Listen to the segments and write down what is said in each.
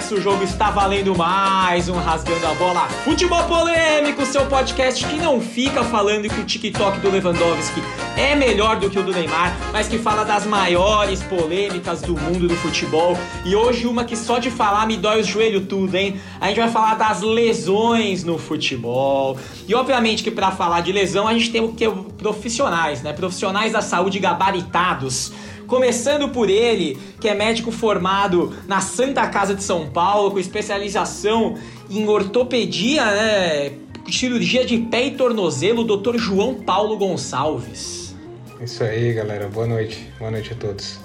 começa o jogo, está valendo mais um Rasgando a Bola Futebol Polêmico, seu podcast que não fica falando que o TikTok do Lewandowski é melhor do que o do Neymar, mas que fala das maiores polêmicas do mundo do futebol. E hoje uma que só de falar me dói os joelhos tudo, hein? A gente vai falar das lesões no futebol. E obviamente que para falar de lesão a gente tem o que profissionais, né? Profissionais da saúde gabaritados Começando por ele, que é médico formado na Santa Casa de São Paulo, com especialização em ortopedia, né? Cirurgia de pé e tornozelo, Dr. João Paulo Gonçalves. Isso aí, galera. Boa noite. Boa noite a todos.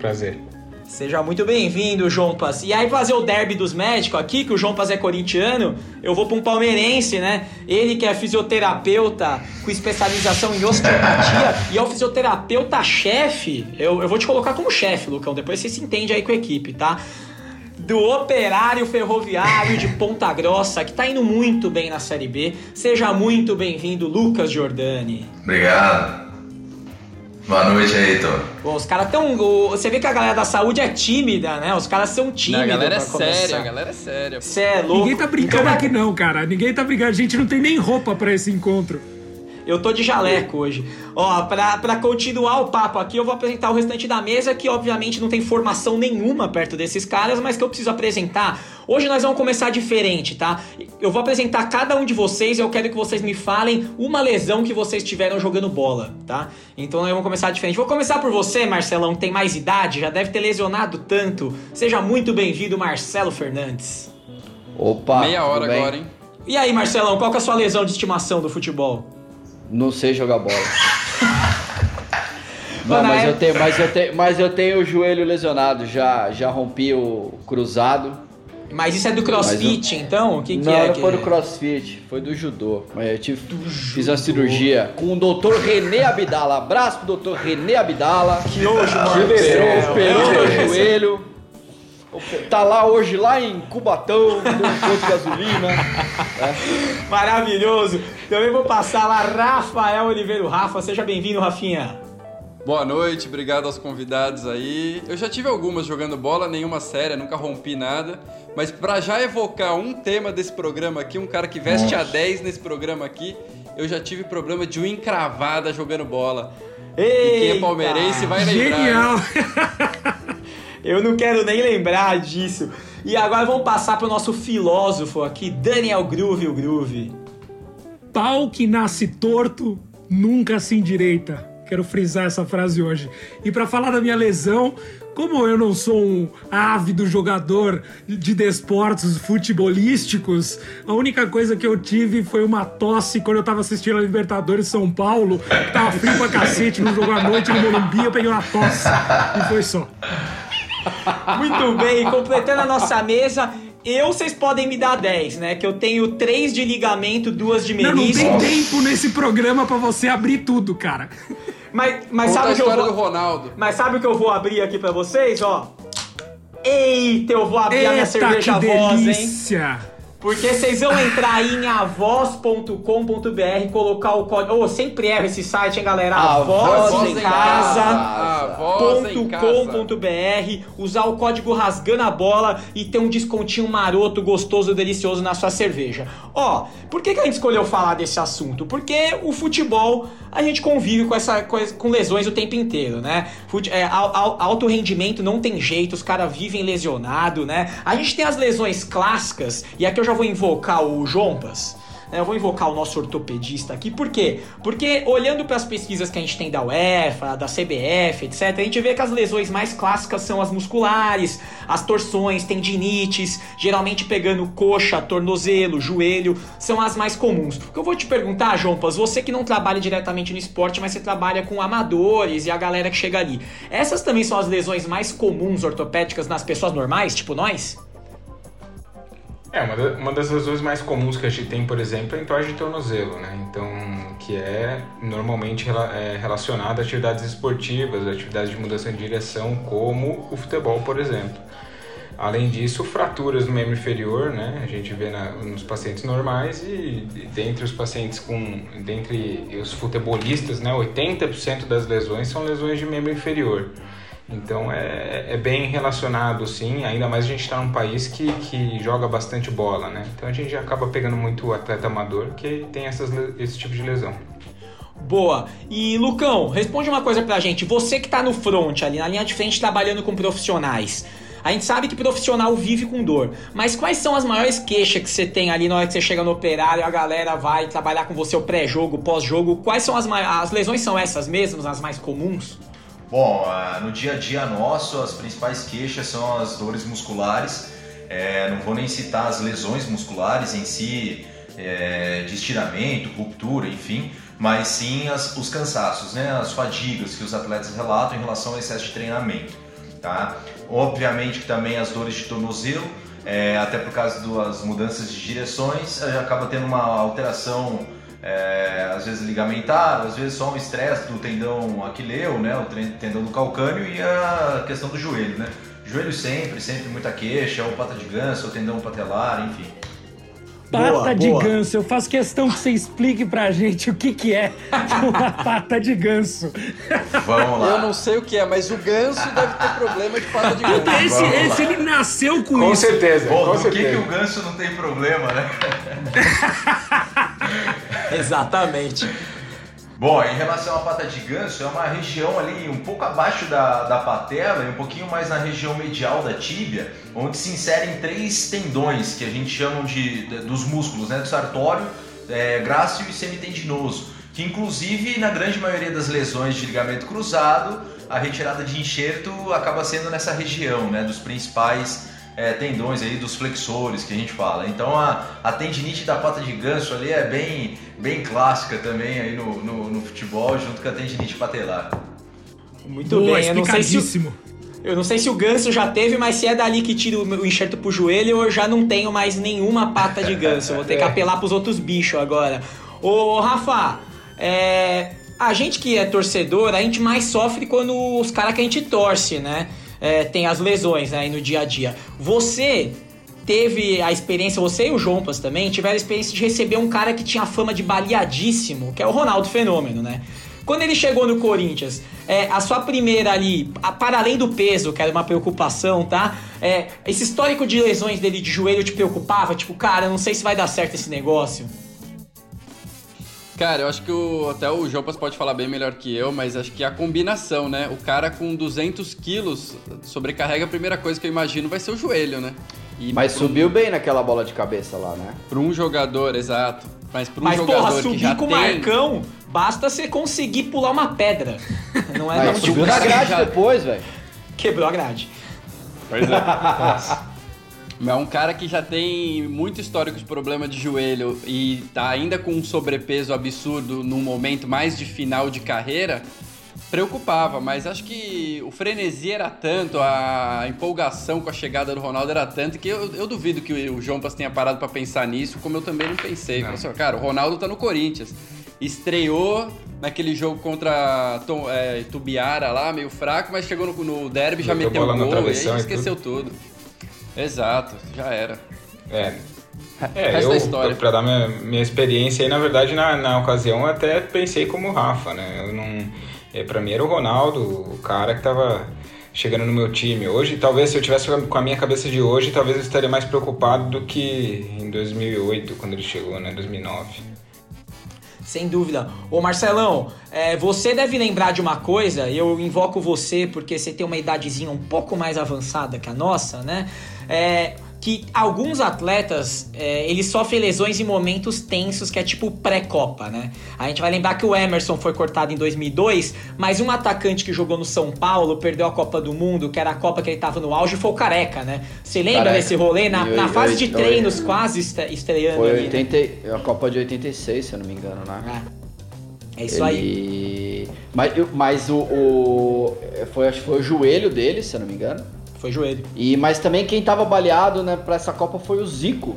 Prazer. Seja muito bem-vindo, João Paz. E aí, fazer o derby dos médicos aqui, que o João Paz é corintiano, eu vou para um palmeirense, né? Ele que é fisioterapeuta com especialização em osteopatia e é o fisioterapeuta-chefe. Eu, eu vou te colocar como chefe, Lucão, depois você se entende aí com a equipe, tá? Do Operário Ferroviário de Ponta Grossa, que tá indo muito bem na Série B. Seja muito bem-vindo, Lucas Giordani. Obrigado. Boa noite aí, Heitor. Pô, os caras tão. Você vê que a galera da saúde é tímida, né? Os caras são tímidos. Não, a galera é séria, a galera é séria. Você é louco. Ninguém tá brincando então, aqui, não, cara. Ninguém tá brincando. A gente não tem nem roupa para esse encontro. Eu tô de jaleco hoje. Ó, pra, pra continuar o papo aqui, eu vou apresentar o restante da mesa, que obviamente não tem formação nenhuma perto desses caras, mas que eu preciso apresentar. Hoje nós vamos começar diferente, tá? Eu vou apresentar cada um de vocês e eu quero que vocês me falem uma lesão que vocês tiveram jogando bola, tá? Então nós vamos começar diferente. Vou começar por você, Marcelão, que tem mais idade, já deve ter lesionado tanto. Seja muito bem-vindo, Marcelo Fernandes. Opa! Meia hora agora, hein? E aí, Marcelão, qual que é a sua lesão de estimação do futebol? Não sei jogar bola. Não, mas, eu tenho, mas, eu tenho, mas eu tenho o joelho lesionado, já, já rompi o cruzado. Mas isso é do crossfit, eu... então? O que, que não, é? Não, que... foi do crossfit, foi do judô. Mas eu tive, fiz a cirurgia com o doutor René Abdala. Abraço pro doutor René Abdala. Que hoje, mano. Que operou, operou meu joelho. Tá lá hoje, lá em Cubatão, com de gasolina. É. Maravilhoso. Também vou passar lá, Rafael Oliveira. Rafa, seja bem-vindo, Rafinha. Boa noite, obrigado aos convidados aí. Eu já tive algumas jogando bola, nenhuma séria, nunca rompi nada. Mas para já evocar um tema desse programa aqui, um cara que veste Nossa. a 10 nesse programa aqui, eu já tive problema de unha encravada jogando bola. Eita. E quem é palmeirense vai lembrar. Genial! Eu não quero nem lembrar disso. E agora vamos passar para o nosso filósofo aqui, Daniel Groove, o Groove. Pau que nasce torto nunca se endireita. Quero frisar essa frase hoje. E para falar da minha lesão, como eu não sou um ávido jogador de desportos futebolísticos, a única coisa que eu tive foi uma tosse quando eu tava assistindo a Libertadores São Paulo, tava frio pra cacete no jogo à noite no Morumbi, eu peguei uma tosse. E foi só. Muito bem, completando a nossa mesa. Eu, vocês podem me dar 10, né? Que eu tenho 3 de ligamento, 2 de menisco. Não, não tem tempo nesse programa para você abrir tudo, cara. Mas, mas sabe a que eu vou... do Ronaldo. Mas sabe o que eu vou abrir aqui para vocês, ó? Eita, eu vou abrir Eita, a minha cerveja que voz, delícia. hein? Porque vocês vão entrar em avoz.com.br, colocar o código. Oh, sempre erro esse site, hein, galera? Avoz.com.br, usar o código rasgando a bola e ter um descontinho maroto, gostoso, delicioso na sua cerveja. Ó, por que, que a gente escolheu falar desse assunto? Porque o futebol, a gente convive com essa coisa, com lesões o tempo inteiro, né? Fute, é, alto rendimento não tem jeito, os caras vivem lesionado, né? A gente tem as lesões clássicas, e aqui eu já vou invocar o Jompas. Né? Eu vou invocar o nosso ortopedista aqui, por quê? Porque olhando para as pesquisas que a gente tem da UEFA, da CBF, etc., a gente vê que as lesões mais clássicas são as musculares, as torções, tendinites, geralmente pegando coxa, tornozelo, joelho, são as mais comuns. O que eu vou te perguntar, Jompas, você que não trabalha diretamente no esporte, mas você trabalha com amadores e a galera que chega ali, essas também são as lesões mais comuns ortopédicas nas pessoas normais, tipo nós? É, uma, da, uma das lesões mais comuns que a gente tem, por exemplo, é entorse de tornozelo, né? Então, que é normalmente é relacionada a atividades esportivas, atividades de mudança de direção, como o futebol, por exemplo. Além disso, fraturas no membro inferior, né? A gente vê na, nos pacientes normais e, e dentre os pacientes com, dentre os futebolistas, né? 80% das lesões são lesões de membro inferior. Então é, é bem relacionado, sim. Ainda mais a gente está num país que, que joga bastante bola, né? Então a gente acaba pegando muito atleta amador que tem essas, esse tipo de lesão. Boa. E Lucão, responde uma coisa pra gente. Você que tá no front, ali na linha de frente, trabalhando com profissionais. A gente sabe que profissional vive com dor, mas quais são as maiores queixas que você tem ali na hora que você chega no operário, a galera vai trabalhar com você o pré-jogo, pós-jogo? Quais são as as lesões são essas mesmas, as mais comuns? Bom, no dia a dia nosso, as principais queixas são as dores musculares. É, não vou nem citar as lesões musculares em si, é, de estiramento, ruptura, enfim, mas sim as, os cansaços, né, as fadigas que os atletas relatam em relação ao excesso de treinamento. Tá? Obviamente que também as dores de tornozelo, é, até por causa das mudanças de direções, acaba tendo uma alteração, é, às vezes ligamentar, às vezes só um estresse do tendão aquileu, né, o tendão do calcâneo e a questão do joelho. Né? Joelho sempre, sempre muita queixa, ou pata de ganso, ou tendão patelar, enfim. Pata boa, de boa. ganso. Eu faço questão que você explique pra gente o que, que é uma pata de ganso. Vamos lá. Eu não sei o que é, mas o ganso deve ter problema de pata de ganso. Esse, esse ele nasceu com, com isso. Certeza, Pô, com do certeza. que, que o ganso não tem problema, né? Exatamente. Bom, em relação à pata de ganso, é uma região ali um pouco abaixo da, da patela e um pouquinho mais na região medial da tíbia, onde se inserem três tendões que a gente chama de, de dos músculos, né? Do sartório, é, grácil e semitendinoso, que inclusive na grande maioria das lesões de ligamento cruzado, a retirada de enxerto acaba sendo nessa região, né? Dos principais é, tendões aí dos flexores que a gente fala. Então a, a tendinite da pata de ganso ali é bem, bem clássica também aí no, no, no futebol, junto com a tendinite patelar. Muito Boa, bem, eu não sei se o, eu não sei se o ganso já teve, mas se é dali que tira o enxerto pro joelho, eu já não tenho mais nenhuma pata de ganso. Eu vou ter que apelar pros outros bichos agora. Ô, Rafa, é, a gente que é torcedor, a gente mais sofre quando os caras que a gente torce, né? É, tem as lesões né, aí no dia a dia. Você teve a experiência, você e o Jompas também, tiveram a experiência de receber um cara que tinha fama de baleadíssimo, que é o Ronaldo Fenômeno, né? Quando ele chegou no Corinthians, é, a sua primeira ali, a, para além do peso, que era uma preocupação, tá? É, esse histórico de lesões dele de joelho te preocupava? Tipo, cara, não sei se vai dar certo esse negócio. Cara, eu acho que o, até o Jopas pode falar bem melhor que eu, mas acho que a combinação, né? O cara com 200 quilos sobrecarrega, a primeira coisa que eu imagino vai ser o joelho, né? E mas subiu um, bem naquela bola de cabeça lá, né? Para um jogador, exato. Mas para um mas, jogador porra, subir que já com o tem... Marcão, basta você conseguir pular uma pedra. Não é mas não, subiu na grade já... depois, velho. Quebrou a grade. Pois é. É um cara que já tem muito histórico de problema de joelho e tá ainda com um sobrepeso absurdo num momento mais de final de carreira, preocupava, mas acho que o frenesi era tanto, a empolgação com a chegada do Ronaldo era tanto que eu, eu duvido que o João Pas tenha parado para pensar nisso, como eu também não pensei. Não. Assim, cara, o Ronaldo tá no Corinthians. Estreou naquele jogo contra Tom, é, Tubiara lá, meio fraco, mas chegou no, no derby, já meteu o gol e aí esqueceu tudo. tudo. Exato, já era. É. É, eu, história. pra dar minha, minha experiência aí, na verdade, na, na ocasião, eu até pensei como o Rafa, né? Eu não, é, pra mim era o Ronaldo, o cara que tava chegando no meu time. Hoje, talvez, se eu tivesse com a minha cabeça de hoje, talvez eu estaria mais preocupado do que em 2008, quando ele chegou, né? 2009. Sem dúvida. Ô Marcelão, é, você deve lembrar de uma coisa, eu invoco você porque você tem uma idadezinha um pouco mais avançada que a nossa, né? É, que alguns atletas é, eles sofrem lesões em momentos tensos, que é tipo pré-copa, né? A gente vai lembrar que o Emerson foi cortado em 2002, mas um atacante que jogou no São Paulo perdeu a Copa do Mundo, que era a Copa que ele tava no auge, foi o Careca, né? Você lembra Careca. desse rolê? Na, na fase de treinos, quase estreando foi ali. 80, né? a Copa de 86, se eu não me engano, né? É, é isso ele... aí. Mas, mas o, o, foi, acho que foi o joelho dele, se eu não me engano. Foi joelho. E, mas também quem tava baleado né, pra essa Copa foi o Zico.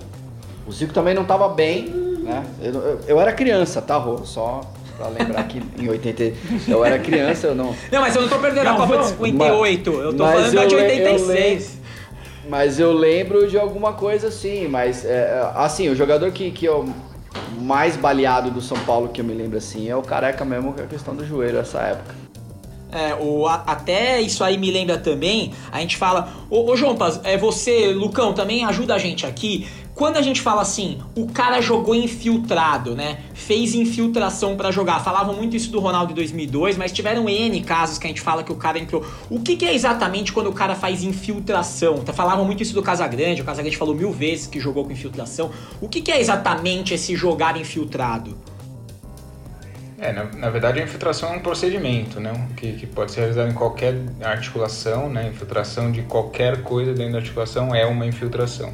O Zico também não tava bem, né? Eu, eu, eu era criança, tá, Rô? Só pra lembrar que em 80. Eu era criança, eu não. Não, mas eu não tô perdendo não, a Copa de 58. Mas, eu tô falando da de 86. Eu mas eu lembro de alguma coisa assim, mas é, assim, o jogador que, que eu mais baleado do São Paulo que eu me lembro assim é o careca mesmo, que é a questão do joelho essa época. É, o, a, até isso aí me lembra também, a gente fala, ô, ô João Paz, é você, Lucão, também ajuda a gente aqui. Quando a gente fala assim, o cara jogou infiltrado, né? Fez infiltração para jogar. Falavam muito isso do Ronaldo em 2002, mas tiveram N casos que a gente fala que o cara entrou. O que, que é exatamente quando o cara faz infiltração? Tá, falavam muito isso do Casagrande, o Casagrande falou mil vezes que jogou com infiltração. O que, que é exatamente esse jogar infiltrado? É, na, na, verdade a infiltração é um procedimento, né? Que, que pode ser realizado em qualquer articulação, né? Infiltração de qualquer coisa dentro da articulação é uma infiltração.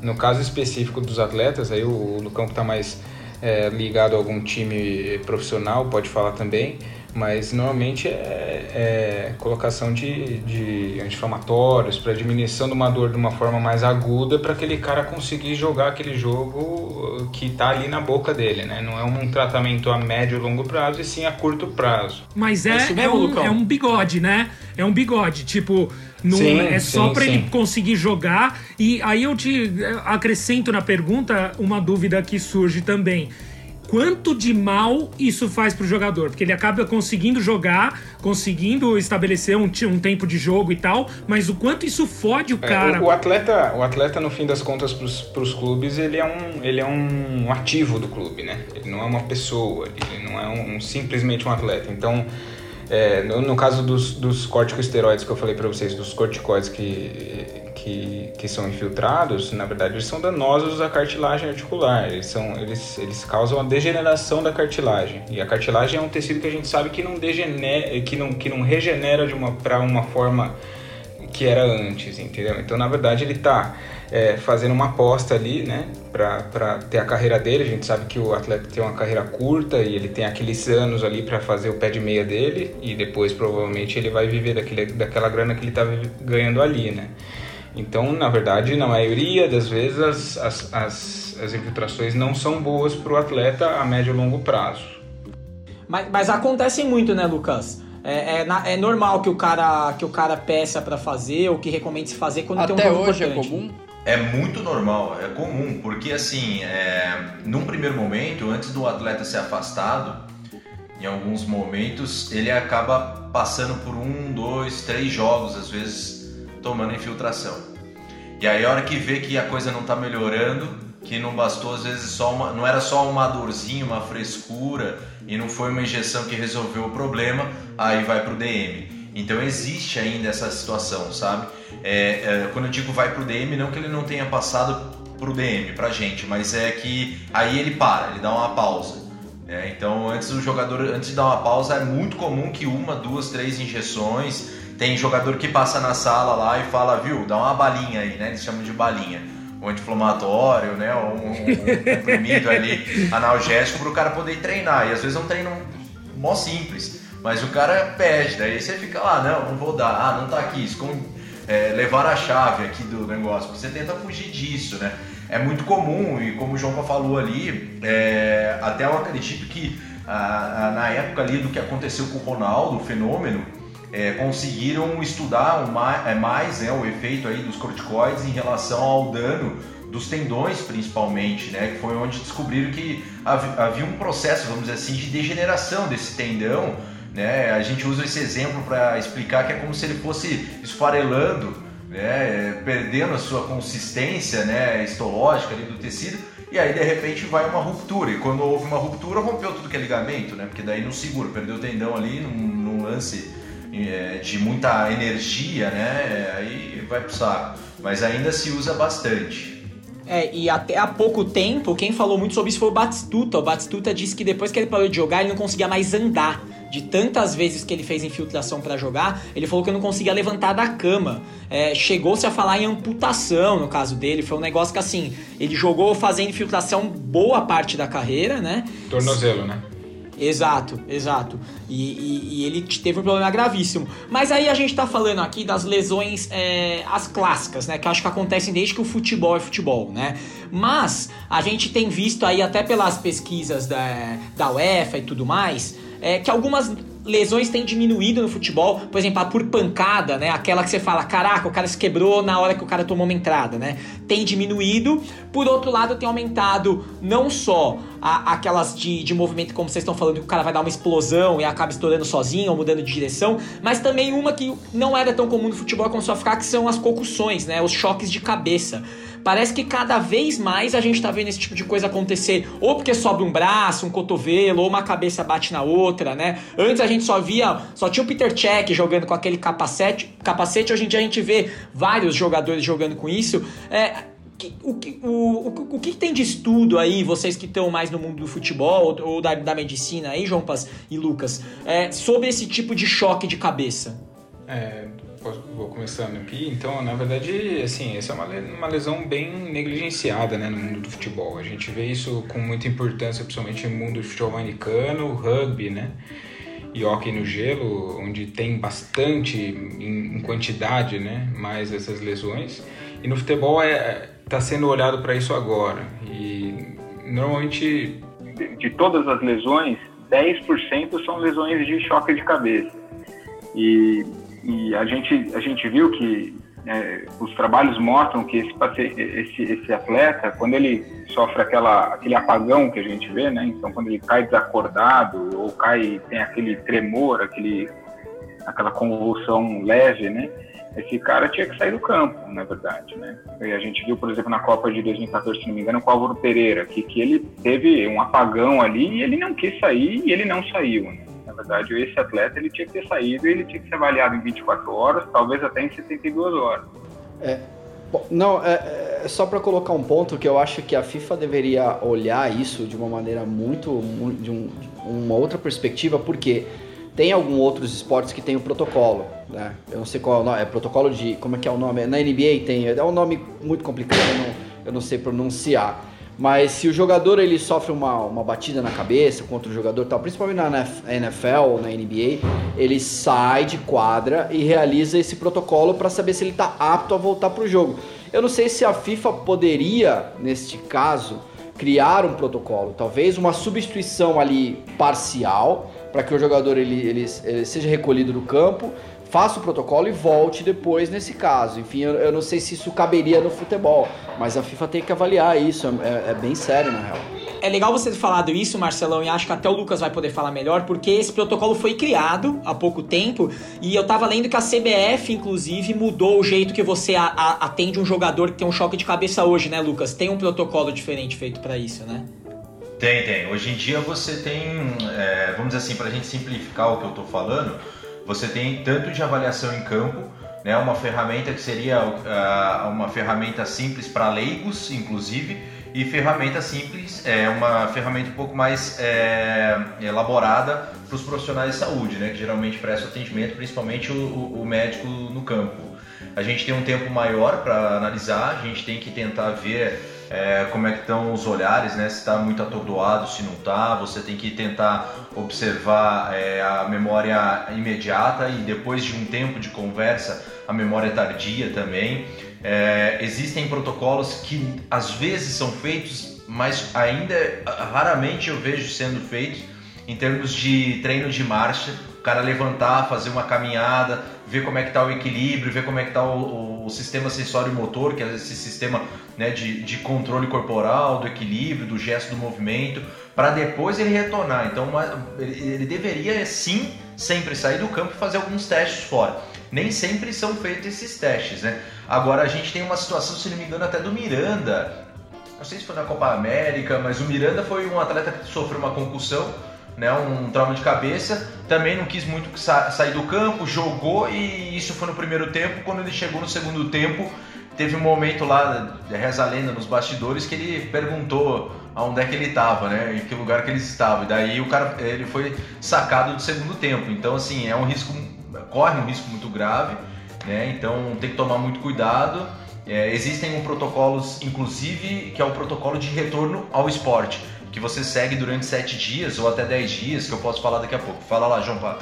No caso específico dos atletas, aí o, o que está mais é, ligado a algum time profissional pode falar também, mas normalmente é, é colocação de, de anti-inflamatórios para diminuição de uma dor de uma forma mais aguda para aquele cara conseguir jogar aquele jogo que está ali na boca dele, né? Não é um tratamento a médio e longo prazo, e sim a curto prazo. Mas é, é, mesmo, é, um, é um bigode, né? É um bigode, tipo, não, sim, é só para ele conseguir jogar. E aí eu te acrescento na pergunta uma dúvida que surge também quanto de mal isso faz pro jogador. Porque ele acaba conseguindo jogar, conseguindo estabelecer um, um tempo de jogo e tal, mas o quanto isso fode o cara. É, o, o, atleta, o atleta, no fim das contas, pros, pros clubes, ele é, um, ele é um ativo do clube, né? Ele não é uma pessoa, ele não é um, simplesmente um atleta. Então. É, no, no, caso dos, dos corticosteroides que eu falei para vocês, dos corticoides que que, que são infiltrados, na verdade, eles são danosos à cartilagem articular. Eles, são, eles, eles causam a degeneração da cartilagem. E a cartilagem é um tecido que a gente sabe que não, degenera, que não, que não regenera uma, para uma forma que era antes, entendeu? Então, na verdade, ele está é, fazendo uma aposta ali, né, para ter a carreira dele. A gente sabe que o atleta tem uma carreira curta e ele tem aqueles anos ali para fazer o pé de meia dele e depois provavelmente ele vai viver daquele, daquela grana que ele está ganhando ali, né? Então, na verdade, na maioria das vezes, as, as, as, as infiltrações não são boas para o atleta a médio e longo prazo. Mas, mas acontecem muito, né, Lucas? É, é, é, normal que o cara que o cara peça para fazer ou que recomende se fazer quando Até tem um jogo hoje é importante. é comum? É muito normal, é comum, porque assim, é, num primeiro momento, antes do atleta ser afastado, em alguns momentos ele acaba passando por um, dois, três jogos, às vezes tomando infiltração. E aí a hora que vê que a coisa não está melhorando, que não bastou às vezes só uma, não era só uma dorzinha, uma frescura e não foi uma injeção que resolveu o problema, aí vai para o DM. Então existe ainda essa situação, sabe? É, é, quando eu digo vai para o DM, não que ele não tenha passado para o DM, para gente, mas é que aí ele para, ele dá uma pausa. É, então antes do jogador, antes de dar uma pausa, é muito comum que uma, duas, três injeções tem jogador que passa na sala lá e fala, viu, dá uma balinha aí, né? Eles chamam de balinha. Um anti-inflamatório, né? Um, um, um comprimido ali analgésico para o cara poder treinar. E às vezes é um treino mó simples. Mas o cara pede, daí você fica lá, não, não vou dar, ah, não tá aqui, esconde, é, levar a chave aqui do negócio. Você tenta fugir disso, né? É muito comum, e como o João falou ali, é, até eu acredito que ah, na época ali do que aconteceu com o Ronaldo, o fenômeno, é, conseguiram estudar mais, é, mais né, o efeito aí dos corticoides em relação ao dano dos tendões principalmente, né, que foi onde descobriram que havia um processo, vamos dizer assim, de degeneração desse tendão, né, a gente usa esse exemplo para explicar que é como se ele fosse esfarelando, né, perdendo a sua consistência, né, histológica ali do tecido, e aí de repente vai uma ruptura, e quando houve uma ruptura rompeu tudo que é ligamento, né, porque daí não segura, perdeu o tendão ali num, num lance de muita energia, né? É, aí vai pro saco. Mas ainda se usa bastante. É, e até há pouco tempo, quem falou muito sobre isso foi o Batistuta. O Batistuta disse que depois que ele parou de jogar, ele não conseguia mais andar. De tantas vezes que ele fez infiltração para jogar, ele falou que não conseguia levantar da cama. É, Chegou-se a falar em amputação no caso dele. Foi um negócio que, assim, ele jogou fazendo infiltração boa parte da carreira, né? Tornozelo, né? Exato, exato. E, e, e, ele teve um problema gravíssimo. Mas aí a gente tá falando aqui das lesões, é, as clássicas, né? Que acho que acontecem desde que o futebol é futebol, né? Mas a gente tem visto aí, até pelas pesquisas da, da UEFA e tudo mais, é, que algumas lesões têm diminuído no futebol, por exemplo, a por pancada, né? Aquela que você fala, caraca, o cara se quebrou na hora que o cara tomou uma entrada, né? Tem diminuído. Por outro lado, tem aumentado não só a, aquelas de, de movimento, como vocês estão falando, que o cara vai dar uma explosão e acaba estourando sozinho ou mudando de direção, mas também uma que não era tão comum no futebol começou a ficar, que são as concussões, né? Os choques de cabeça. Parece que cada vez mais a gente tá vendo esse tipo de coisa acontecer, ou porque sobe um braço, um cotovelo, ou uma cabeça bate na outra, né? Antes a gente só via, só tinha o Peter Cech jogando com aquele capacete, capacete, hoje em dia a gente vê vários jogadores jogando com isso. É, o, que, o, o, o que tem de estudo aí, vocês que estão mais no mundo do futebol ou, da, da medicina aí, João Paz e Lucas, é, sobre esse tipo de choque de cabeça? É, vou começando aqui. Então, na verdade, assim, essa é uma, uma lesão bem negligenciada né, no mundo do futebol. A gente vê isso com muita importância, principalmente no mundo do futebol americano, rugby, né? E hockey no gelo, onde tem bastante em, em quantidade, né? Mais essas lesões. E no futebol é está sendo olhado para isso agora. E normalmente de, de todas as lesões, 10% são lesões de choque de cabeça. E e a gente, a gente viu que é, os trabalhos mostram que esse, esse, esse atleta, quando ele sofre aquela, aquele apagão que a gente vê, né? Então, quando ele cai desacordado ou cai, tem aquele tremor, aquele, aquela convulsão leve, né? Esse cara tinha que sair do campo, na verdade, né? E a gente viu, por exemplo, na Copa de 2014, se não me engano, com o Álvaro Pereira, que, que ele teve um apagão ali e ele não quis sair e ele não saiu, né? Na verdade, esse atleta ele tinha que ter saído e ele tinha que ser avaliado em 24 horas, talvez até em 72 horas. É, não, é, é só para colocar um ponto que eu acho que a FIFA deveria olhar isso de uma maneira muito, de um, uma outra perspectiva, porque tem alguns outros esportes que tem o protocolo, né? Eu não sei qual é o nome, é protocolo de, como é que é o nome? Na NBA tem, é um nome muito complicado, eu não, eu não sei pronunciar. Mas se o jogador ele sofre uma, uma batida na cabeça contra o jogador tal, principalmente na NFL ou na NBA, ele sai de quadra e realiza esse protocolo para saber se ele está apto a voltar para o jogo. Eu não sei se a FIFA poderia, neste caso, criar um protocolo, talvez uma substituição ali parcial para que o jogador ele, ele, ele seja recolhido do campo faça o protocolo e volte depois nesse caso. Enfim, eu, eu, não sei se isso caberia no futebol, mas a FIFA tem que avaliar isso, é, é, bem sério na real. É legal você ter falado isso, Marcelão, e acho que até o Lucas vai poder falar melhor, porque esse protocolo foi criado há pouco tempo e eu tava lendo que a CBF, inclusive, mudou o jeito que você a, a, atende um jogador que tem um choque de cabeça hoje, né, Lucas? Tem um protocolo diferente feito para isso, né? Tem, tem. Hoje em dia você tem, é, vamos dizer assim, para a gente simplificar o que eu tô falando, você tem tanto de avaliação em campo, né, uma ferramenta que seria uh, uma ferramenta simples para leigos, inclusive, e ferramenta simples é uma ferramenta um pouco mais é, elaborada para os profissionais de saúde, né, que geralmente prestam atendimento, principalmente o, o médico no campo. A gente tem um tempo maior para analisar, a gente tem que tentar ver é, como é que estão os olhares, né? Se está muito atordoado, se não está. Você tem que tentar observar é, a memória imediata e depois de um tempo de conversa, a memória tardia também. É, existem protocolos que às vezes são feitos, mas ainda raramente eu vejo sendo feitos em termos de treino de marcha, o cara levantar, fazer uma caminhada, ver como é que está o equilíbrio, ver como é que está o, o, sistema sensório motor, que é esse sistema né, de, de controle corporal, do equilíbrio, do gesto do movimento, para depois ele retornar. Então uma, ele, ele deveria sim sempre sair do campo e fazer alguns testes fora. Nem sempre são feitos esses testes, né? Agora a gente tem uma situação, se não me engano, até do Miranda. Não sei se foi na Copa América, mas o Miranda foi um atleta que sofreu uma concussão né, um trauma de cabeça, também não quis muito sa sair do campo, jogou e isso foi no primeiro tempo. Quando ele chegou no segundo tempo, teve um momento lá, reza a lenda nos bastidores, que ele perguntou aonde é que ele estava, né, em que lugar que ele estava. E daí o cara, ele foi sacado do segundo tempo. Então, assim, é um risco, corre um risco muito grave, né, então tem que tomar muito cuidado. É, existem um protocolos, inclusive, que é o protocolo de retorno ao esporte que você segue durante 7 dias ou até 10 dias, que eu posso falar daqui a pouco. Fala lá, João Paulo.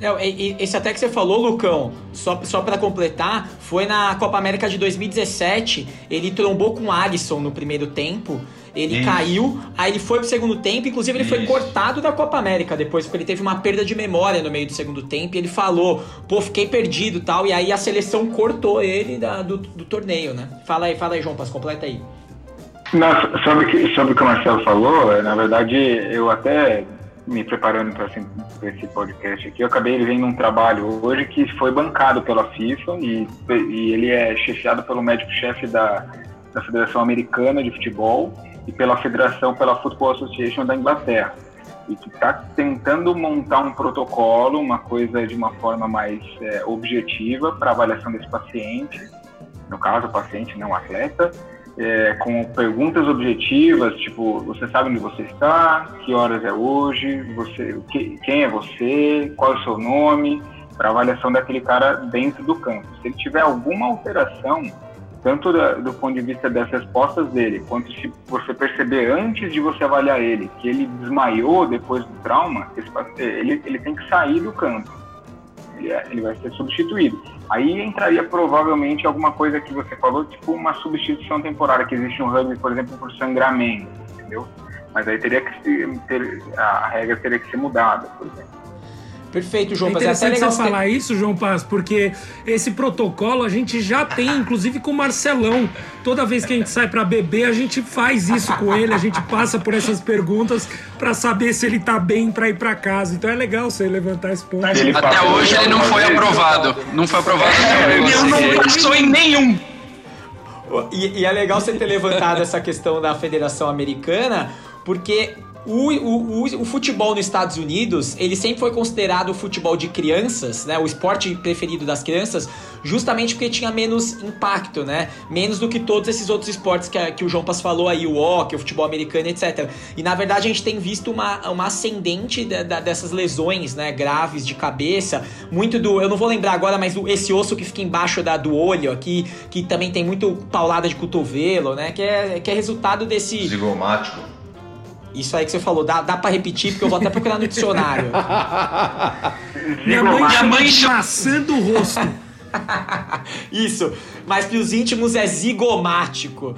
É, esse até que você falou, Lucão, só, só para completar, foi na Copa América de 2017. Ele trombou com o Alisson no primeiro tempo. Ele Isso. caiu, aí ele foi pro segundo tempo, inclusive ele Isso. foi cortado da Copa América depois, porque ele teve uma perda de memória no meio do segundo tempo, e ele falou, pô, fiquei perdido tal, e aí a seleção cortou ele da, do, do torneio, né? Fala aí, fala aí, João Paz, completa aí. Não, sobre, que, sobre o que o Marcelo falou, na verdade, eu até me preparando para assim, esse podcast aqui, eu acabei vendo um trabalho hoje que foi bancado pela FIFA e, e ele é chefiado pelo médico-chefe da, da Federação Americana de Futebol e pela Federação, pela Football Association da Inglaterra. E que está tentando montar um protocolo, uma coisa de uma forma mais é, objetiva para avaliação desse paciente, no caso, o paciente, não atleta, é, com perguntas objetivas, tipo, você sabe onde você está, que horas é hoje, você, que, quem é você, qual é o seu nome, para avaliação daquele cara dentro do campo. Se ele tiver alguma alteração, tanto da, do ponto de vista das respostas dele, quanto se você perceber antes de você avaliar ele que ele desmaiou depois do trauma, ele, ele tem que sair do campo. Ele, é, ele vai ser substituído. Aí entraria provavelmente alguma coisa que você falou, tipo uma substituição temporária, que existe um rugby, por exemplo, por sangramento, entendeu? Mas aí teria que ter, a regra teria que ser mudada, por exemplo. Perfeito, João é Paz. É interessante você falar isso, João Paz, porque esse protocolo a gente já tem, inclusive com o Marcelão. Toda vez que a gente sai para beber, a gente faz isso com ele, a gente passa por essas perguntas para saber se ele tá bem para ir para casa. Então é legal você levantar esse ponto. Até hoje ele não foi aprovado. Não foi aprovado até hoje. Ele não passou em nenhum. E, e é legal você ter levantado essa questão da Federação Americana, porque o, o, o, o, futebol nos Estados Unidos, ele sempre foi considerado o futebol de crianças, né? O esporte preferido das crianças, justamente porque tinha menos impacto, né? Menos do que todos esses outros esportes que, que o João Pass falou aí, o hockey, o futebol americano, etc. E na verdade a gente tem visto uma, uma ascendente da, da, dessas lesões, né? Graves de cabeça, muito do. Eu não vou lembrar agora, mas do, esse osso que fica embaixo da, do olho aqui, que também tem muito paulada de cotovelo, né? Que é, que é resultado desse. Zigomático. Isso aí que você falou, dá, dá pra repetir, porque eu vou até procurar no dicionário. minha mãe, minha mãe maçando o rosto. Isso, mas para os íntimos é zigomático.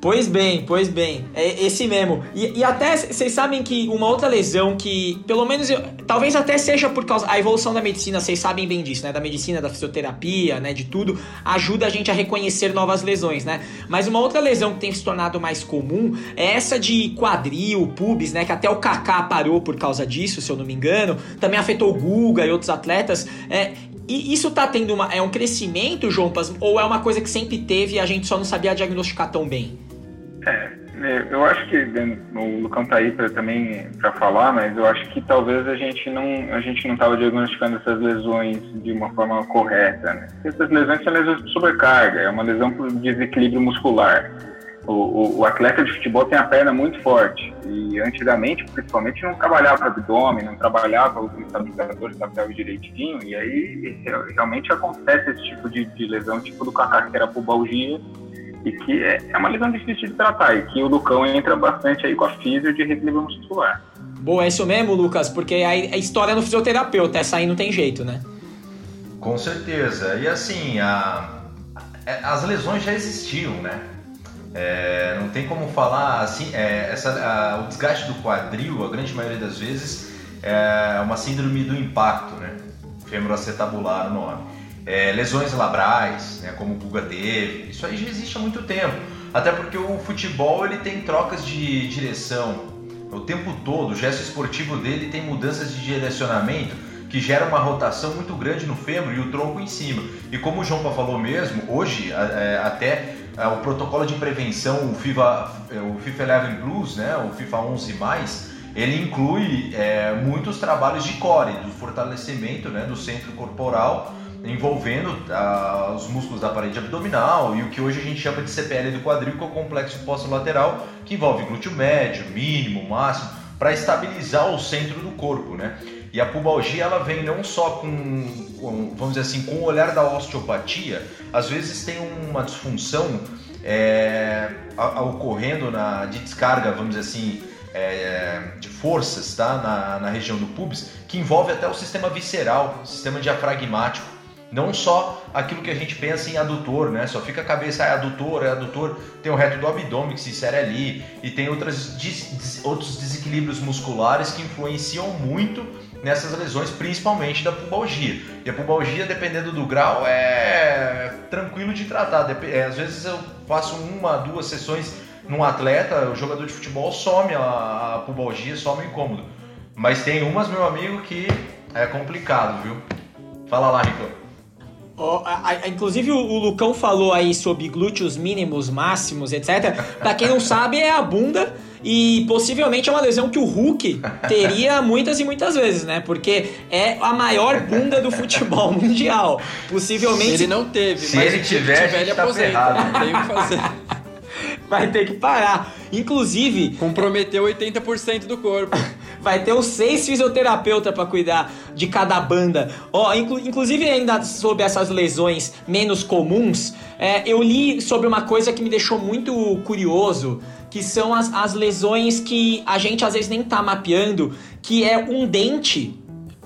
Pois bem, pois bem. É esse mesmo. E, e até vocês sabem que uma outra lesão que, pelo menos, eu, talvez até seja por causa. A evolução da medicina, vocês sabem bem disso, né? Da medicina, da fisioterapia, né? De tudo, ajuda a gente a reconhecer novas lesões, né? Mas uma outra lesão que tem se tornado mais comum é essa de quadril, pubis, né? Que até o Kaká parou por causa disso, se eu não me engano. Também afetou o Guga e outros atletas. É, e isso tá tendo uma, é um crescimento, João Paz, ou é uma coisa que sempre teve e a gente só não sabia diagnosticar tão bem? É, é, eu acho que o Lucão tá aí pra, também para falar, mas eu acho que talvez a gente não a gente não estava diagnosticando essas lesões de uma forma correta. Né? Essas lesões são lesões por sobrecarga, é uma lesão por desequilíbrio muscular. O, o, o, atleta de futebol tem a perna muito forte e antigamente, principalmente, não trabalhava abdômen, não trabalhava os estabilizadores pele direitinho e aí realmente acontece esse tipo de, de lesão, tipo do Kaká, que era pubalgia, e que é, é uma lesão difícil de tratar e que o Lucão entra bastante aí com a físio de reequilíbrio muscular. Boa, é isso mesmo, Lucas, porque a, a história no fisioterapeuta, essa aí não tem jeito, né? Com certeza. E assim, a, a, as lesões já existiam, né? É, não tem como falar assim, é, essa, a, o desgaste do quadril, a grande maioria das vezes, é uma síndrome do impacto, né? Femoroacetabular o nome é, lesões labrais, né, como o Guga teve, isso aí já existe há muito tempo. Até porque o futebol ele tem trocas de direção o tempo todo, o gesto esportivo dele tem mudanças de direcionamento que gera uma rotação muito grande no fêmur e o tronco em cima. E como o João falou mesmo, hoje é, até é, o protocolo de prevenção, o FIFA, é, o FIFA 11 Plus, né, o FIFA 11+, ele inclui é, muitos trabalhos de core, do fortalecimento né, do centro corporal, envolvendo ah, os músculos da parede abdominal e o que hoje a gente chama de CPL do quadril, que é o complexo posto-lateral, que envolve glúteo médio, mínimo, máximo, para estabilizar o centro do corpo, né? E a pubalgia ela vem não só com, com, vamos dizer assim, com o olhar da osteopatia, às vezes tem uma disfunção é, a, a, ocorrendo na, de descarga, vamos dizer assim, é, de forças tá? na, na região do pubis, que envolve até o sistema visceral, sistema diafragmático. Não só aquilo que a gente pensa em adutor, né? Só fica a cabeça, ah, é adutor, é adutor, tem o reto do abdômen que se insere ali, e tem outras, des, outros desequilíbrios musculares que influenciam muito nessas lesões, principalmente da pubalgia. E a pubalgia, dependendo do grau, é tranquilo de tratar. É, às vezes eu faço uma, duas sessões num atleta, o jogador de futebol some a, pubalgia, some o incômodo. Mas tem umas, meu amigo, que é complicado, viu? Fala lá, Rico. Oh, a, a, inclusive o, o, Lucão falou aí sobre glúteos mínimos, máximos, etc. Pra quem não sabe, é a bunda e possivelmente é uma lesão que o Hulk teria muitas e muitas vezes, né? Porque é a maior bunda do futebol mundial. Possivelmente. Ele não teve, se mas ele tiver, tiver ele tá aposenta. Não tem o que fazer. vai ter que parar. Inclusive. Comprometeu 80% do corpo. Vai ter os seis fisioterapeutas para cuidar de cada banda. Ó, inclu inclusive ainda sobre essas lesões menos comuns, é, eu li sobre uma coisa que me deixou muito curioso, que são as, as lesões que a gente às vezes nem tá mapeando, que é um dente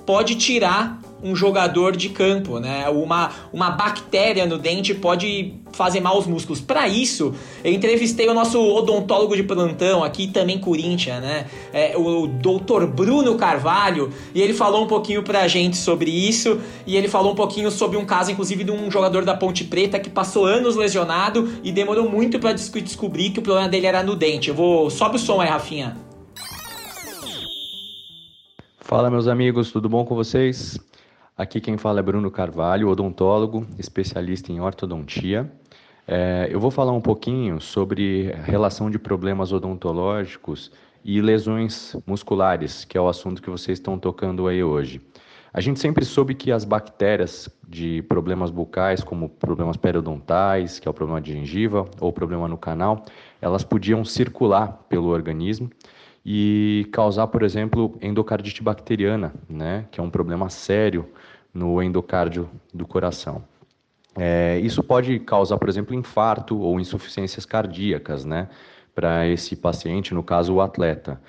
pode tirar um jogador de campo, né? Uma, uma bactéria no dente pode fazer mal aos músculos. Para isso, eu entrevistei o nosso odontólogo de plantão aqui, também Corinthians, né? É, o Dr. Bruno Carvalho, e ele falou um pouquinho pra gente sobre isso, e ele falou um pouquinho sobre um caso, inclusive, de um jogador da Ponte Preta que passou anos lesionado e demorou muito para descobrir que o problema dele era no dente. Eu vou. Sobe o som aí, Rafinha. Fala, meus amigos, tudo bom com vocês? Aqui quem fala é Bruno Carvalho, odontólogo, especialista em ortodontia. É, eu vou falar um pouquinho sobre relação de problemas odontológicos e lesões musculares, que é o assunto que vocês estão tocando aí hoje. A gente sempre soube que as bactérias de problemas bucais, como problemas periodontais, que é o problema de gengiva, ou problema no canal, elas podiam circular pelo organismo e causar, por exemplo, endocardite bacteriana, né, que é um problema sério no endocárdio do coração. É, isso pode causar, por exemplo, infarto ou insuficiências cardíacas, né, para esse paciente, no caso o atleta.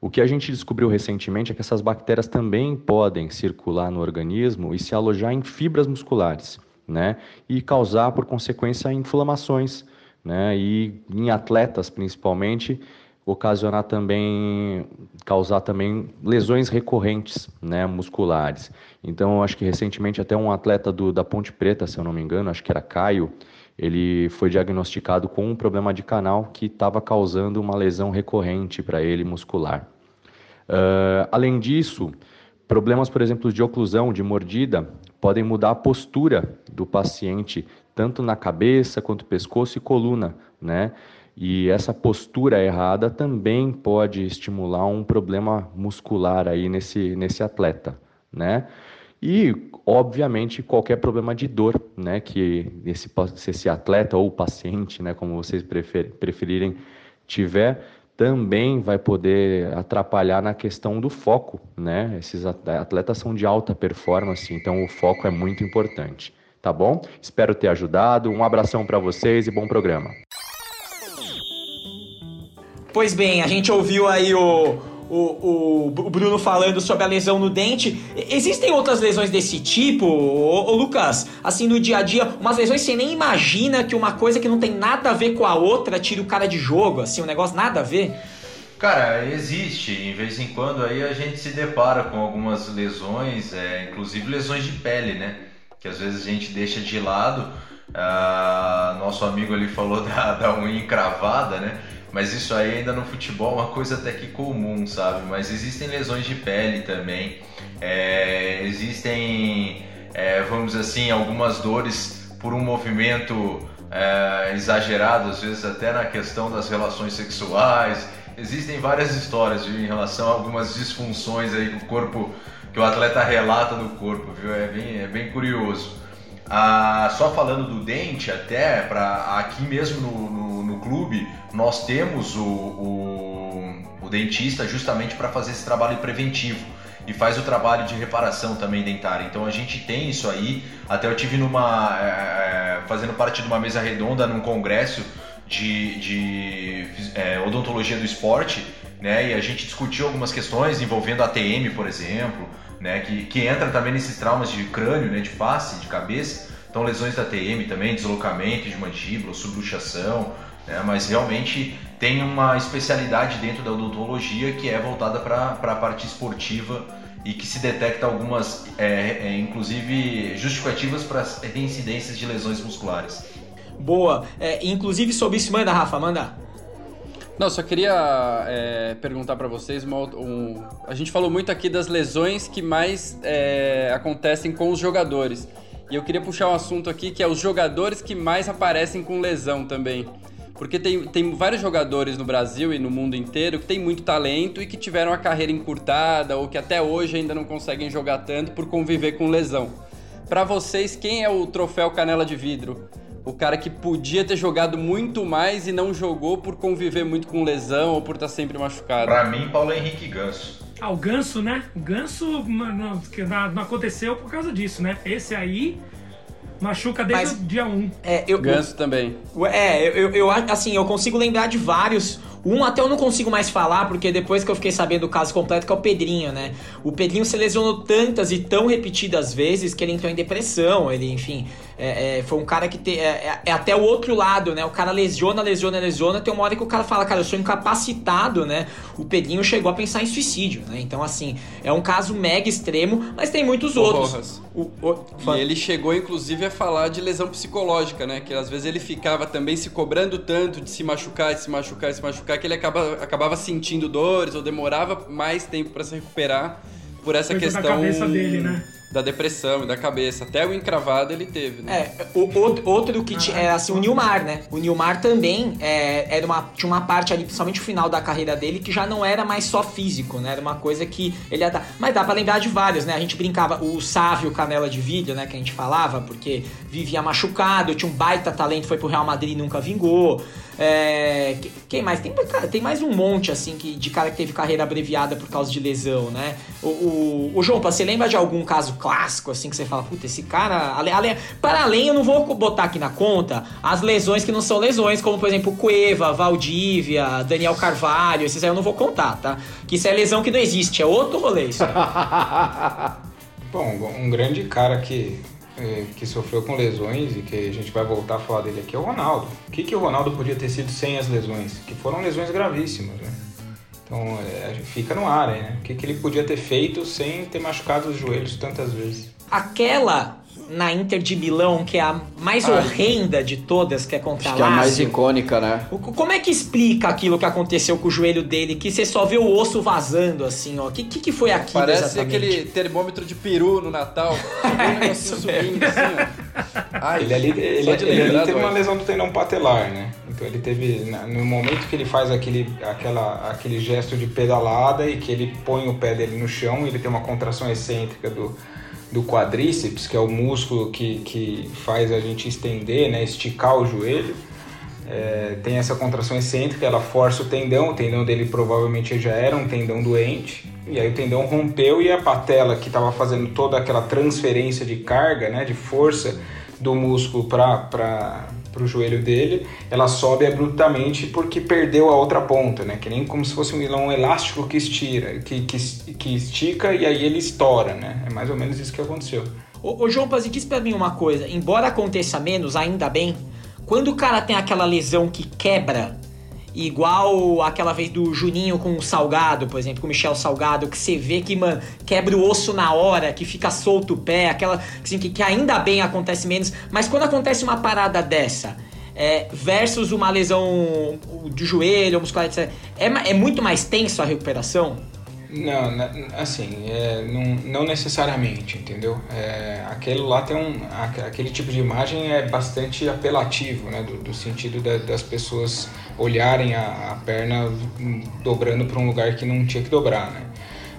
O que a gente descobriu recentemente é que essas bactérias também podem circular no organismo e se alojar em fibras musculares, né, e causar, por consequência, inflamações, né, e em atletas principalmente, ocasionar também, causar também lesões recorrentes, né, musculares. Então, acho que recentemente até um atleta do, da Ponte Preta, se eu não me engano, acho que era Caio, ele foi diagnosticado com um problema de canal que estava causando uma lesão recorrente para ele muscular. Uh, além disso, problemas, por exemplo, de oclusão, de mordida, podem mudar a postura do paciente, tanto na cabeça quanto pescoço e coluna, né? E essa postura errada também pode estimular um problema muscular aí nesse, nesse atleta, né? E, obviamente, qualquer problema de dor, né? Que esse, esse atleta ou paciente, né? Como vocês prefer, preferirem, tiver, também vai poder atrapalhar na questão do foco, né? Esses atletas são de alta performance, então o foco é muito importante, tá bom? Espero ter ajudado. Um abração para vocês e bom programa. Pois bem, a gente ouviu aí o, o, o, Bruno falando sobre a lesão no dente. Existem outras lesões desse tipo, ô, ô, Lucas? Assim, no dia a dia, umas lesões você nem imagina que uma coisa que não tem nada a ver com a outra tira o cara de jogo, assim, um negócio nada a ver? Cara, existe. Em vez em quando aí a gente se depara com algumas lesões, é, inclusive lesões de pele, né? Que às vezes a gente deixa de lado. Ah, nosso amigo ali falou da, da unha encravada, né? Mas isso aí ainda no futebol é uma coisa até que comum, sabe? Mas existem lesões de pele também, é, existem, é, vamos dizer assim, algumas dores por um movimento é, exagerado, às vezes até na questão das relações sexuais. Existem várias histórias viu, em relação a algumas disfunções aí que o corpo, que o atleta relata do corpo, viu? É bem, é bem curioso. Ah, só falando do dente, até para aqui mesmo no, no, no, clube, nós temos o, o, o dentista justamente para fazer esse trabalho preventivo e faz o trabalho de reparação também dentária. Então a gente tem isso aí. Até eu tive numa é, é fazendo parte de uma mesa redonda num congresso de, de é, odontologia do esporte né? E a gente discutiu algumas questões envolvendo a TM, por exemplo, né? Que, que entra também nesses traumas de crânio, né? De face, de cabeça. Então lesões da TM também, deslocamento de mandíbula, subluxação, né? Mas realmente tem uma especialidade dentro da odontologia que é voltada para a parte esportiva e que se detecta algumas, é, é, inclusive, justificativas para reincidências de lesões musculares. Boa. É, inclusive sobre isso, manda, Rafa, manda. Não, só queria é, perguntar para vocês. Uma, um, a gente falou muito aqui das lesões que mais é, acontecem com os jogadores. E eu queria puxar um assunto aqui que é os jogadores que mais aparecem com lesão também. Porque tem, tem vários jogadores no Brasil e no mundo inteiro que têm muito talento e que tiveram a carreira encurtada ou que até hoje ainda não conseguem jogar tanto por conviver com lesão. Para vocês, quem é o troféu Canela de Vidro? O cara que podia ter jogado muito mais e não jogou por conviver muito com lesão ou por estar tá sempre machucado. Para mim, Paulo Henrique Ganso. Ah, o Ganso, né? O Ganso não, não, aconteceu por causa disso, né? Esse aí machuca desde Mas, o dia 1. Um. É, eu, Ganso também. É, eu, eu, eu, assim, eu consigo lembrar de vários um até eu não consigo mais falar, porque depois que eu fiquei sabendo do caso completo, que é o Pedrinho, né? O Pedrinho se lesionou tantas e tão repetidas vezes que ele entrou em depressão. Ele, enfim, é, é, foi um cara que tem. É, é, é, até o outro lado, né? O cara lesiona, lesiona, lesiona. Tem uma hora que o cara fala, cara, eu sou incapacitado, né? O Pedrinho chegou a pensar em suicídio, né? Então, assim, é um caso mega extremo, mas tem muitos outros. O, o, e ele chegou, inclusive, a falar de lesão psicológica, né? Que às vezes ele ficava também se cobrando tanto de se machucar, de se machucar, de se machucar que ele acaba, acabava sentindo dores ou demorava mais tempo para se recuperar por essa Coisa questão da cabeça dele, né? da depressão e da cabeça. Até o encravado ele teve, né? É, o, outro que tinha, é assim, o Nilmar, né? O Nilmar também é, era uma, tinha uma parte ali, principalmente o final da carreira dele, que já não era mais só físico, né? Era uma coisa que ele ia dar. Mas dá pra lembrar de vários, né? A gente brincava, o Sávio Canela de Vídeo, né? Que a gente falava, porque vivia machucado, tinha um baita talento, foi pro Real Madrid e nunca vingou. É, quem mais? Tem, tem mais um monte, assim, que, de cara que teve carreira abreviada por causa de lesão, né? O, o, o João, você lembra de algum caso clássico, assim, que você fala, puta, esse cara. Ale, ale, para além, eu não vou botar aqui na conta as lesões que não são lesões, como, por exemplo, Cueva, Valdívia, Daniel Carvalho, esses aí eu não vou contar, tá? Que isso é lesão que não existe, é outro rolê isso. Bom, um grande cara que é, que sofreu com lesões e que a gente vai voltar a falar dele aqui é o Ronaldo. O que, que o Ronaldo podia ter sido sem as lesões? Que foram lesões gravíssimas, né? Então é, fica no ar né? O que, que ele podia ter feito sem ter machucado os joelhos tantas vezes? Aquela na Inter de Milão, que é a mais Ai. horrenda de todas, que é contra Acho a Lazio. Que é a mais icônica, né? Como é que explica aquilo que aconteceu com o joelho dele, que você só vê o osso vazando, assim, ó? O que, que, que foi aquilo Parece exatamente? aquele termômetro de peru no Natal. é subindo, assim, ó. Ai, ele ali, ele, ele, ele ali teve uma lesão do tendão patelar, né? Então ele teve, no momento que ele faz aquele, aquela, aquele gesto de pedalada e que ele põe o pé dele no chão, ele tem uma contração excêntrica do do quadríceps, que é o músculo que, que faz a gente estender, né, esticar o joelho. É, tem essa contração excêntrica, ela força o tendão, o tendão dele provavelmente já era um tendão doente, e aí o tendão rompeu e a patela que estava fazendo toda aquela transferência de carga, né, de força do músculo para para o joelho dele, ela sobe abruptamente porque perdeu a outra ponta, né? Que nem como se fosse um, elástico que estira, que, que, que estica e aí ele estoura, né? É mais ou menos isso que aconteceu. Ô, ô João Paz, diz pra mim uma coisa, embora aconteça menos, ainda bem, quando o cara tem aquela lesão que quebra, igual aquela vez do Juninho com o Salgado, por exemplo, com o Michel Salgado, que você vê que, mano, quebra o osso na hora, que fica solto o pé, aquela assim, que, que ainda bem acontece menos, mas quando acontece uma parada dessa, é, versus uma lesão de joelho, muscular, etc., é, é muito mais tenso a recuperação? Não, assim, é, não, não, necessariamente, entendeu? É, aquele lá tem um. Aquele tipo de imagem é bastante apelativo, né? Do, do sentido da, das pessoas olharem a, a perna dobrando para um lugar que não tinha que dobrar, né?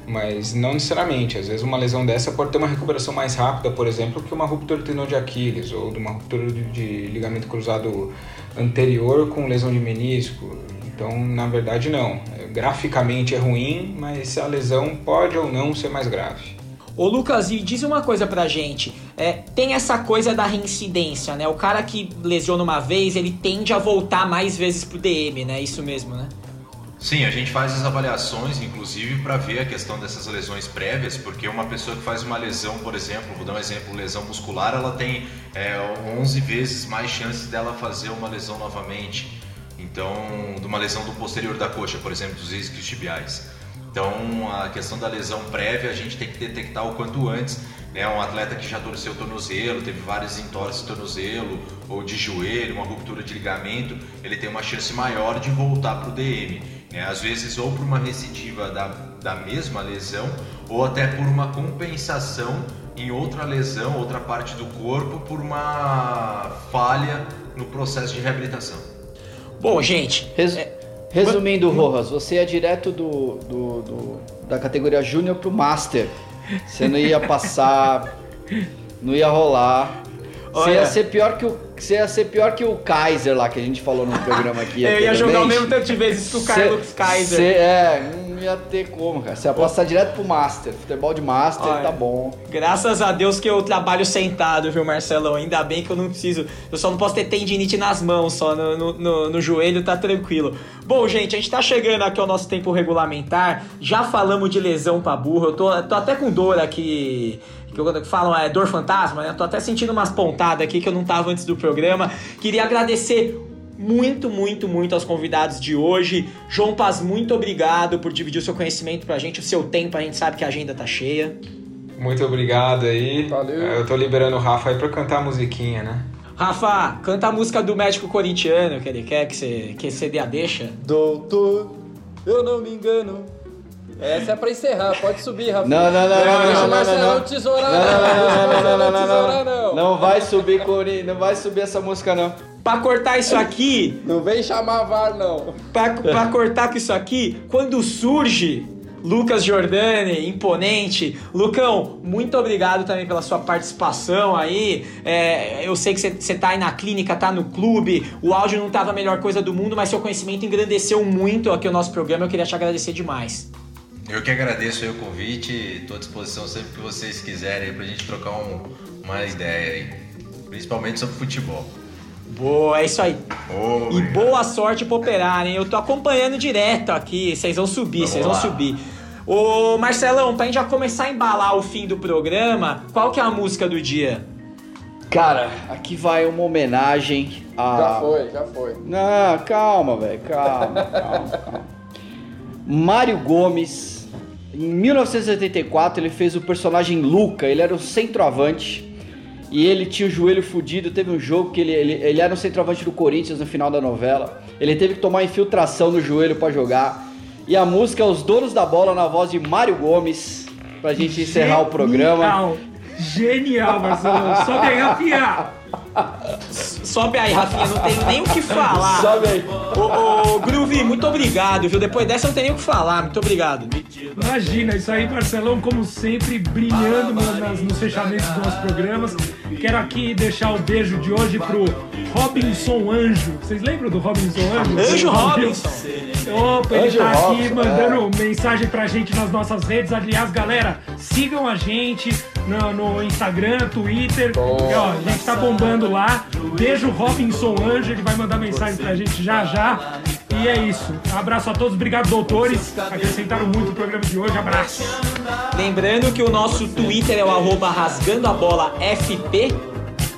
Mas não necessariamente. Às vezes uma lesão dessa pode ter uma recuperação mais rápida, por exemplo, que uma ruptura do tendão de Aquiles ou de uma ruptura de, de ligamento cruzado anterior com lesão de menisco. Então, na verdade, não. Graficamente é ruim, mas a lesão pode ou não ser mais grave. Ô Lucas, e diz uma coisa pra gente. É, tem essa coisa da reincidência, né? O cara que lesiona uma vez, ele tende a voltar mais vezes pro DM, né? Isso mesmo, né? Sim, a gente faz as avaliações, inclusive, para ver a questão dessas lesões prévias, porque uma pessoa que faz uma lesão, por exemplo, vou dar um exemplo, lesão muscular, ela tem é, 11 vezes mais chances dela fazer uma lesão novamente. Então, de uma lesão do posterior da coxa, por exemplo, dos isquios tibiais. Então, a questão da lesão prévia a gente tem que detectar o quanto antes. Né? Um atleta que já torceu o tornozelo, teve vários entorses de tornozelo ou de joelho, uma ruptura de ligamento, ele tem uma chance maior de voltar para o DM. Né? Às vezes, ou por uma recidiva da, da mesma lesão, ou até por uma compensação em outra lesão, outra parte do corpo, por uma falha no processo de reabilitação. Bom, gente. Res... É... Resumindo, Rojas, você é direto do, do, do da categoria Júnior pro Master. Você não ia passar, não ia rolar. Você ia ser pior que o. Você ia ser pior que o Kaiser lá que a gente falou no programa aqui. Eu ia jogar o mesmo tanto de vezes que o Carlos Kaiser. Cê, é, ia ter como, cara. Você ia passar direto pro Master. Futebol de Master, Olha, tá bom. Graças a Deus que eu trabalho sentado, viu, Marcelão? Ainda bem que eu não preciso. Eu só não posso ter tendinite nas mãos, só no, no, no, no joelho tá tranquilo. Bom, gente, a gente tá chegando aqui ao nosso tempo regulamentar. Já falamos de lesão pra burro. Eu tô, tô até com dor aqui que eu falam é dor fantasma, né? Tô até sentindo umas pontadas aqui que eu não tava antes do programa. Queria agradecer muito, muito, muito aos convidados de hoje. João Paz, muito obrigado por dividir o seu conhecimento pra gente, o seu tempo, a gente sabe que a agenda tá cheia. Muito obrigado aí. Valeu. Eu tô liberando o Rafa aí pra cantar a musiquinha, né? Rafa, canta a música do médico corintiano que ele quer que você, que você dê a deixa. Doutor, eu não me engano. Essa é pra encerrar, pode subir, Rafa. Não, não, não, não, não, Deixa não, o Marcelão não, tesourar, não, não, não, não, não, tesourar, não. Não vai subir, Cori, não vai subir essa música, não. Pra cortar isso aqui, Não vem chamar VAR, não. pra, pra cortar com isso aqui, quando surge Lucas Jordani, imponente. Lucão, muito obrigado também pela sua participação aí. É, eu sei que você tá aí na clínica, tá no clube, o áudio não tava a melhor coisa do mundo, mas seu conhecimento engrandeceu muito aqui o nosso programa. Eu queria te agradecer demais. Eu que agradeço o convite, estou à disposição sempre que vocês quiserem para a gente trocar um, uma ideia aí, principalmente sobre futebol. Boa, é isso aí. Oh, e boa sorte pro Operário, hein? Eu tô acompanhando direto aqui, vocês vão subir, vocês vão subir. Ô Marcelão, pra gente já começar a embalar o fim do programa, qual que é a música do dia? Cara, aqui vai uma homenagem a. Já foi, já foi. Não, calma, velho, calma, calma, calma. Mário Gomes, em 1984, ele fez o personagem Luca, ele era o centroavante e ele tinha o joelho fudido. Teve um jogo que ele, ele, ele era um centroavante do Corinthians no final da novela. Ele teve que tomar infiltração no joelho para jogar. E a música é Os Donos da Bola na voz de Mário Gomes, pra gente encerrar o programa. Genial, Genial Marcelo. Aí, Rafinha. Sobe aí, Rafinha, não tem nem o que falar. Sobe aí. Ô, ô, Groove, muito obrigado, viu? Depois dessa não tem nem o que falar, muito obrigado. Imagina, isso aí, Marcelão, como sempre, brilhando nas- nos fechamentos dos nossos programas. Quero aqui deixar o beijo de hoje pro Robinson Anjo. Vocês lembram do Robinson Anjo? Anjo Robinson. Opa, ele Anjo tá aqui Robinson, mandando mensagem pra gente nas nossas redes. Aliás, galera, sigam a gente no, no Instagram, Twitter. E, ó, a gente tá bombando lá. Beijo Robinson Anjo, ele vai mandar mensagem pra gente já já. E é isso. Abraço a todos, obrigado, doutores. Acrescentaram muito o programa de hoje. Abraço. Lembrando que o nosso Twitter é o arroba rasgando a bola FP.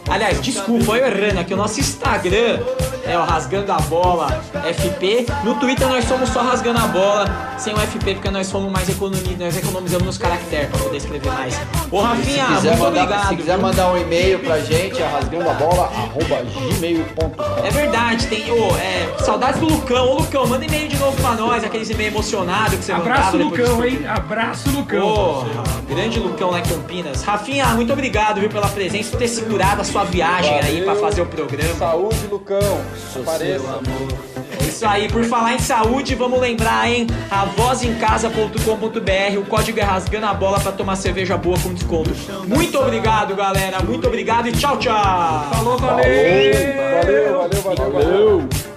Aliás, desculpa, eu errando aqui. O nosso Instagram é o Rasgando a Bola FP. No Twitter nós somos só Rasgando a Bola, sem o FP, porque nós somos mais economi nós economizamos nos caracteres pra poder escrever mais. Ô Rafinha, Se muito mandar, obrigado. se quiser viu? mandar um e-mail pra gente, é rasgandoabola.gmail.com É verdade, tem. ô, é, saudades do Lucão. Ô Lucão, manda e-mail de novo pra nós, aqueles e-mail emocionado que você Abraço, mandava depois Lucão, hein? Abraço, Lucão. Porra, grande Lucão lá em Campinas. Rafinha, muito obrigado viu, pela presença, por ter segurado a sua viagem aí Valeu. pra fazer o programa. Saúde, Lucão. Apareça. Isso aí, por falar em saúde, vamos lembrar, hein? Avozincasa.com.br, o código é rasgando a bola pra tomar cerveja boa com desconto. Muito obrigado, galera. Muito obrigado e tchau, tchau. Falou, valeu. Valeu, valeu, valeu, valeu. Valeu!